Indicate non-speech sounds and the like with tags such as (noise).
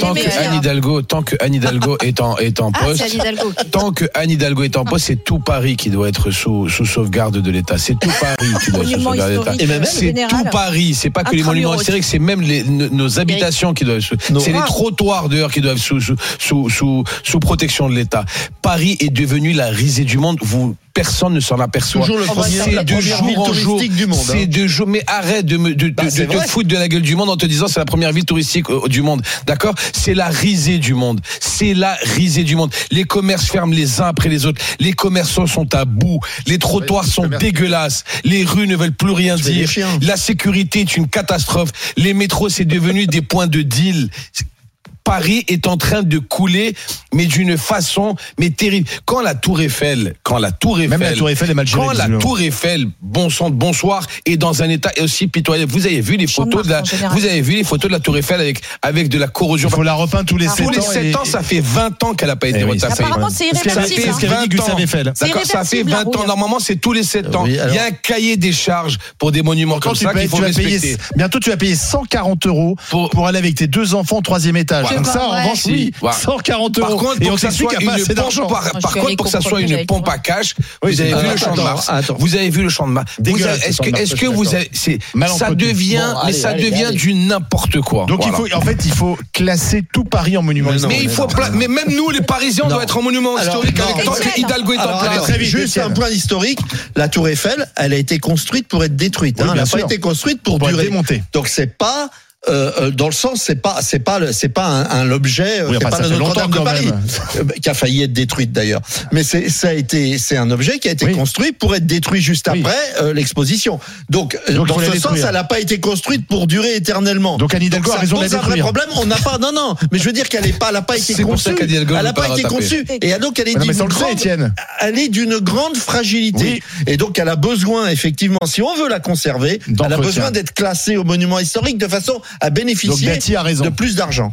tant que. Anne Hidalgo, tant que Anne Hidalgo (laughs) est en, est en Ah, poste, tant que Anne Hidalgo est en poste, c'est tout Paris qui doit être sous, sous sauvegarde de l'État. C'est tout Paris qui doit être (laughs) sous sauvegarde de l'État. historique, Et même- C'est tout Paris, c'est pas que les monuments historiques, c'est même les, nos, habitations qui doivent, c'est les rares. trottoirs dehors qui doivent sous, sous, sous, sous, sous protection de l'État. Paris est devenu la risée du monde. Vous, personne ne s'en aperçoit. Toujours le premier- C'est de jour en jour. C'est hein. de jour. Mais arrête de me, de, de- Bah, de foutre de la gueule du monde en te disant c'est la première ville touristique euh, du monde. D'accord? C'est la risée du monde. C'est la risée du monde. Les commerces ferment les uns après les autres. Les commerçants sont à bout. Les trottoirs Ouais, sont commerce. dégueulasses. Les rues ne veulent plus rien dire. La sécurité est une catastrophe. Les métros, c'est devenu des points de deal. Paris est en train de couler, mais d'une façon mais terrible. Quand la Tour Eiffel, quand la Tour Eiffel, Même la Tour Eiffel est mal gérée. quand la. Tour Eiffel, bon sang bonsoir, est dans un état aussi pitoyable. Vous avez vu les photos de la, vous avez vu les photos de la Tour Eiffel avec avec de la corrosion. Il faut la repeindre tous les Ah, 7 Tous les ans. 7 et- ans, ça fait 20 ans qu'elle n'a pas été Eh oui. Apparemment, c'est irréversible. qu'avait hein. D'accord, ça fait irréversible, la 20 ans. Normalement, c'est tous les 7 ans. Oui, Il y a un cahier des charges pour des monuments Quand comme tu, ça qu'il faut tu vas payer, respecter. bientôt tu vas payer 140 euros Pour- pour, aller avec tes deux enfants au troisième étage. Pas ça, en revanche, oui, Voilà. 140 Par euros. contre, pour que ça soit une pompe, par, contre, pour que ça soit une pompe à cash, vous avez vu le champ de Mars. Vous avez vu le champ de Mars. Est-ce que, est-ce vous avez, c'est, ça devient, mais ça devient du n'importe quoi. Donc il faut, en fait, il faut classer tout Paris en monument historique. mais il faut, mais même nous, les Parisiens, on doit être en monument historique avec tant que. Hidalgo est en place. juste un point historique. La Tour Eiffel, elle a été construite pour être détruite. Hein. Elle n'a pas été construite pour, durer. Donc c'est pas euh, euh, dans le sens, c'est pas, c'est pas, le- c'est pas un, un l'objet, euh, Oui, enfin, pas la Notre-Dame de Paris, euh, qui a failli être détruite d'ailleurs. Mais c'est, ça a été, c'est un objet qui a été Oui. construit pour être détruit juste Oui. après euh, l'exposition. Donc, euh, Donc, dans ce détruire. sens, elle n'a pas été construite pour durer éternellement. Donc Anne Hidalgo a ça raison de la pose un vrai détruire. problème. On n'a pas, non, non. Mais je veux dire qu'elle n'est pas, elle n'a pas été C'est pour ça conçue. Elle n'a pas été conçue. Et donc, elle est d'une grande- Étienne. elle est d'une grande fragilité. Et donc, elle a besoin, effectivement, si on veut la conserver, elle a besoin d'être classée au monument historique de façon à bénéficier Dati a raison. de plus d'argent.